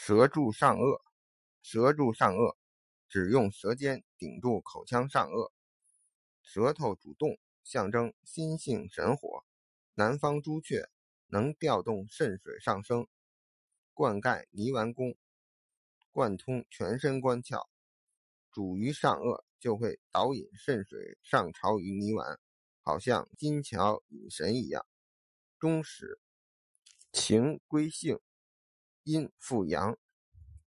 舌柱上颚，舌柱上颚，指用舌尖顶住口腔上颚，舌头主动，象征心性神火。南方朱雀能调动肾水上升，灌溉泥丸宫，贯通全身关窍。主于上颚，就会导引肾水上朝于泥丸，好像金桥引神一样。中史情归性。阴复阳，